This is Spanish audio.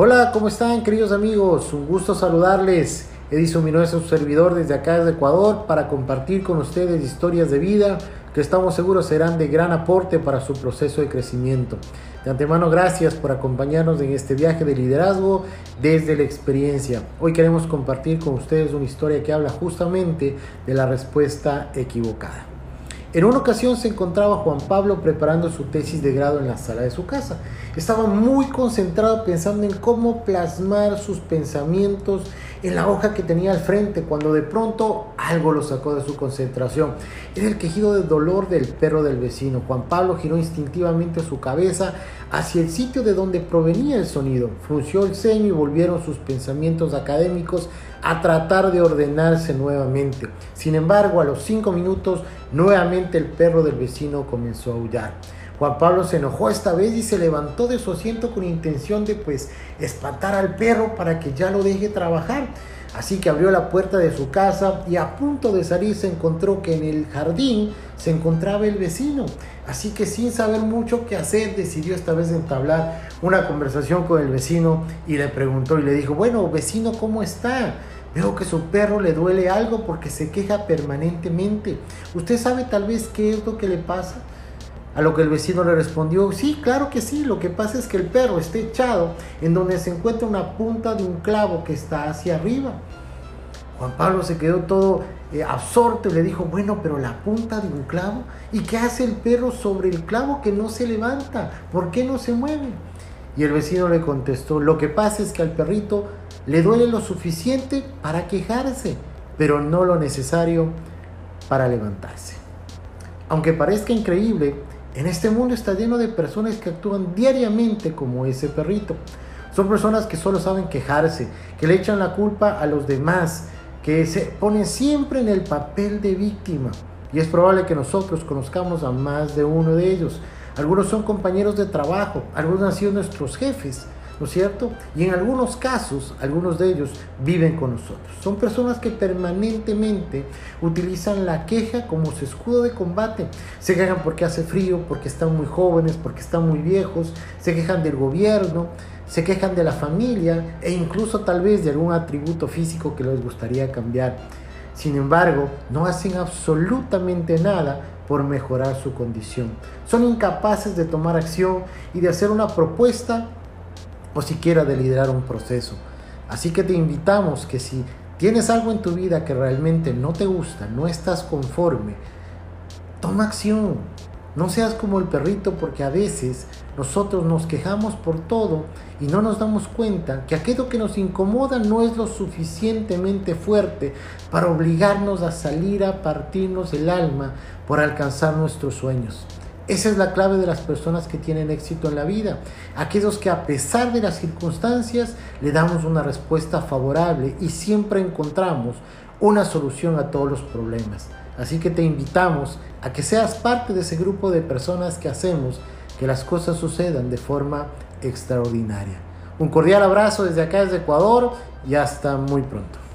Hola, ¿cómo están queridos amigos? Un gusto saludarles. Edison Minoa es su servidor desde acá desde Ecuador para compartir con ustedes historias de vida que estamos seguros serán de gran aporte para su proceso de crecimiento. De antemano, gracias por acompañarnos en este viaje de liderazgo desde la experiencia. Hoy queremos compartir con ustedes una historia que habla justamente de la respuesta equivocada. En una ocasión se encontraba Juan Pablo preparando su tesis de grado en la sala de su casa. Estaba muy concentrado pensando en cómo plasmar sus pensamientos en la hoja que tenía al frente cuando de pronto algo lo sacó de su concentración. Era el quejido de dolor del perro del vecino. Juan Pablo giró instintivamente su cabeza hacia el sitio de donde provenía el sonido. Frunció el ceño y volvieron sus pensamientos académicos a tratar de ordenarse nuevamente. Sin embargo, a los cinco minutos, nuevamente el perro del vecino comenzó a aullar. Juan Pablo se enojó esta vez y se levantó de su asiento con intención de pues espantar al perro para que ya lo deje trabajar. Así que abrió la puerta de su casa y a punto de salir se encontró que en el jardín se encontraba el vecino. Así que sin saber mucho qué hacer decidió esta vez entablar una conversación con el vecino y le preguntó y le dijo, bueno, vecino, ¿cómo está? Veo que su perro le duele algo porque se queja permanentemente. ¿Usted sabe tal vez qué es lo que le pasa? A lo que el vecino le respondió, sí, claro que sí, lo que pasa es que el perro está echado en donde se encuentra una punta de un clavo que está hacia arriba. Juan Pablo se quedó todo eh, absorto y le dijo, bueno, pero la punta de un clavo, ¿y qué hace el perro sobre el clavo que no se levanta? ¿Por qué no se mueve? Y el vecino le contestó, lo que pasa es que al perrito le duele lo suficiente para quejarse, pero no lo necesario para levantarse. Aunque parezca increíble, en este mundo está lleno de personas que actúan diariamente como ese perrito. Son personas que solo saben quejarse, que le echan la culpa a los demás, que se ponen siempre en el papel de víctima. Y es probable que nosotros conozcamos a más de uno de ellos. Algunos son compañeros de trabajo, algunos han sido nuestros jefes, ¿no es cierto? Y en algunos casos, algunos de ellos viven con nosotros. Son personas que permanentemente utilizan la queja como su escudo de combate. Se quejan porque hace frío, porque están muy jóvenes, porque están muy viejos, se quejan del gobierno, se quejan de la familia e incluso tal vez de algún atributo físico que les gustaría cambiar. Sin embargo, no hacen absolutamente nada por mejorar su condición. Son incapaces de tomar acción y de hacer una propuesta o siquiera de liderar un proceso. Así que te invitamos que si tienes algo en tu vida que realmente no te gusta, no estás conforme, toma acción. No seas como el perrito porque a veces nosotros nos quejamos por todo y no nos damos cuenta que aquello que nos incomoda no es lo suficientemente fuerte para obligarnos a salir a partirnos el alma por alcanzar nuestros sueños. Esa es la clave de las personas que tienen éxito en la vida. Aquellos que a pesar de las circunstancias le damos una respuesta favorable y siempre encontramos una solución a todos los problemas. Así que te invitamos a que seas parte de ese grupo de personas que hacemos que las cosas sucedan de forma extraordinaria. Un cordial abrazo desde acá, desde Ecuador y hasta muy pronto.